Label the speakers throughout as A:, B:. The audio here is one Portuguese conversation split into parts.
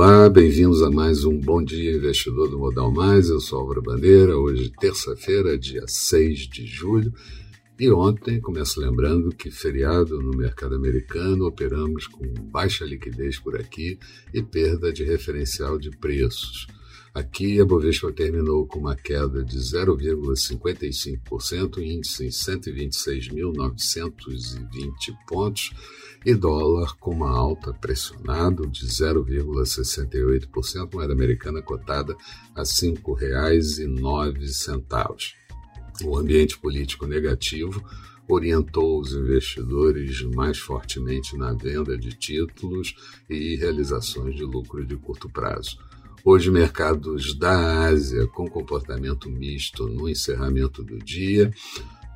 A: Olá, bem-vindos a mais um Bom Dia Investidor do Modal Mais. Eu sou Álvaro Bandeira, hoje terça-feira, dia 6 de julho. E ontem, começo lembrando que feriado no mercado americano, operamos com baixa liquidez por aqui e perda de referencial de preços. Aqui, a Bovespa terminou com uma queda de 0,55%, índice em 126.920 pontos, e dólar com uma alta pressionado de 0,68%, moeda americana cotada a R$ 5,09. O ambiente político negativo orientou os investidores mais fortemente na venda de títulos e realizações de lucro de curto prazo. Hoje, mercados da Ásia com comportamento misto no encerramento do dia.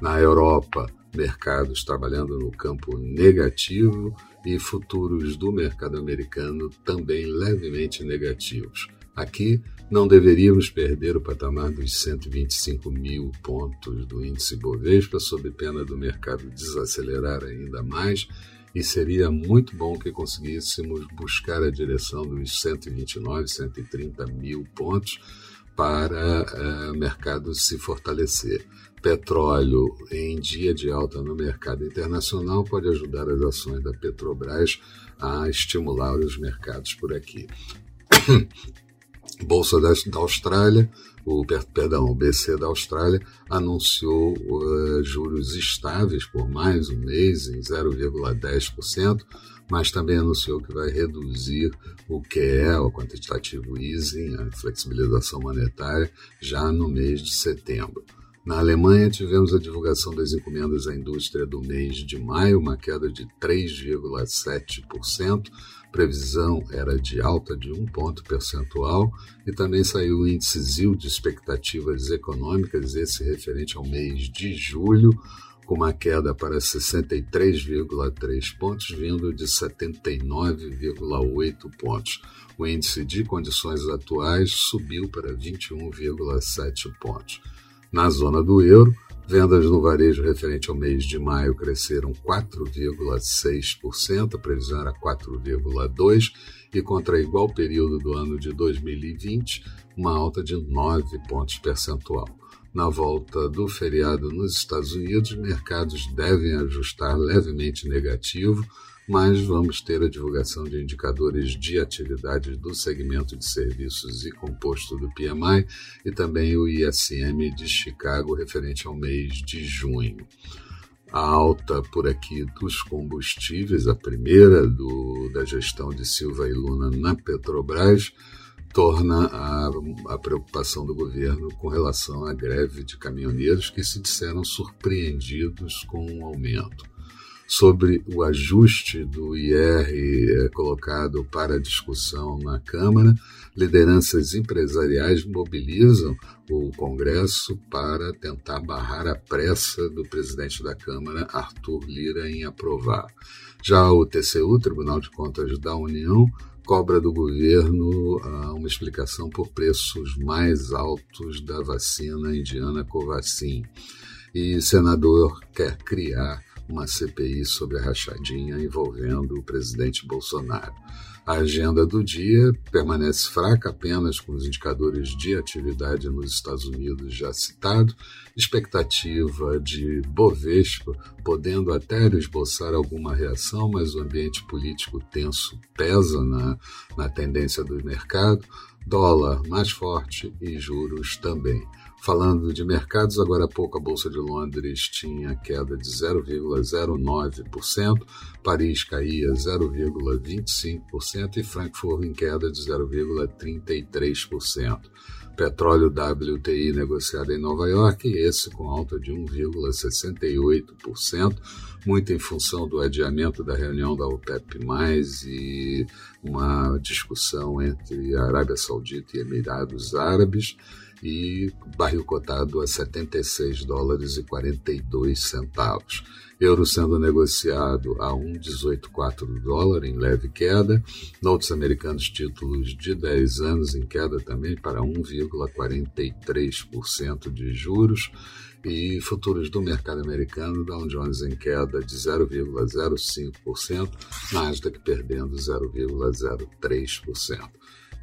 A: Na Europa, mercados trabalhando no campo negativo e futuros do mercado americano também levemente negativos. Aqui não deveríamos perder o patamar dos 125 mil pontos do índice Bovespa, sob pena do mercado desacelerar ainda mais, e seria muito bom que conseguíssemos buscar a direção dos 129, 130 mil pontos para o uh, mercado se fortalecer. Petróleo em dia de alta no mercado internacional pode ajudar as ações da Petrobras a estimular os mercados por aqui. Bolsa da, da Austrália, o perdão, o BC da Austrália anunciou uh, juros estáveis por mais um mês em 0,10%, mas também anunciou que vai reduzir o QE, o quantitativo easing, a flexibilização monetária, já no mês de setembro. Na Alemanha, tivemos a divulgação das encomendas à indústria do mês de maio, uma queda de 3,7%. Previsão era de alta de um ponto percentual e também saiu o índice ZIL de expectativas econômicas, esse referente ao mês de julho, com uma queda para 63,3 pontos, vindo de 79,8 pontos. O índice de condições atuais subiu para 21,7 pontos. Na zona do euro, vendas no varejo referente ao mês de maio cresceram 4,6%, a previsão era 4,2%, e contra igual período do ano de 2020, uma alta de 9 pontos percentual. Na volta do feriado nos Estados Unidos, mercados devem ajustar levemente negativo, mas vamos ter a divulgação de indicadores de atividade do segmento de serviços e composto do PMI e também o ISM de Chicago referente ao mês de junho. A alta por aqui dos combustíveis, a primeira do, da gestão de Silva e Luna na Petrobras, torna a, a, preocupação do governo com relação à greve de caminhoneiros que se disseram surpreendidos com o um aumento sobre o ajuste do IR é, colocado para discussão na Câmara. Lideranças empresariais mobilizam o Congresso para tentar barrar a pressa do presidente da Câmara, Arthur Lira, em aprovar. Já o TCU, Tribunal de Contas da União, cobra do governo uh, uma explicação por preços mais altos da vacina indiana Covaxin. E senador quer criar uma CPI sobre a rachadinha envolvendo o presidente Bolsonaro. A agenda do dia permanece fraca apenas com os indicadores de atividade nos Estados Unidos já citado, expectativa de Bovespa podendo até esboçar alguma reação, mas o ambiente político tenso pesa na, na tendência do mercado, dólar mais forte e juros também. Falando de mercados, agora há pouco a Bolsa de Londres tinha queda de 0,09%, Paris caía 0,25% e Frankfurt em queda de 0,33%. Petróleo WTI negociado em Nova York, esse com alta de 1,68%, muito em função do adiamento da reunião da OPEP+, e uma discussão entre a Arábia Saudita e Emirados Árabes, e barril cotado a 76 dólares e 42 centavos. Euro sendo negociado a 1,184 do dólar, em leve queda. Notes americanos títulos de 10 anos em queda também para 1,43% de juros. E futuros do mercado americano, Dow Jones em queda de 0,05%, Nasdaq perdendo 0,03%.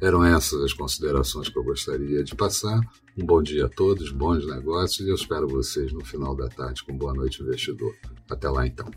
A: Eram essas as considerações que eu gostaria de passar. Um bom dia a todos, bons negócios e eu espero vocês no final da tarde com Boa Noite Investidor. Até lá então.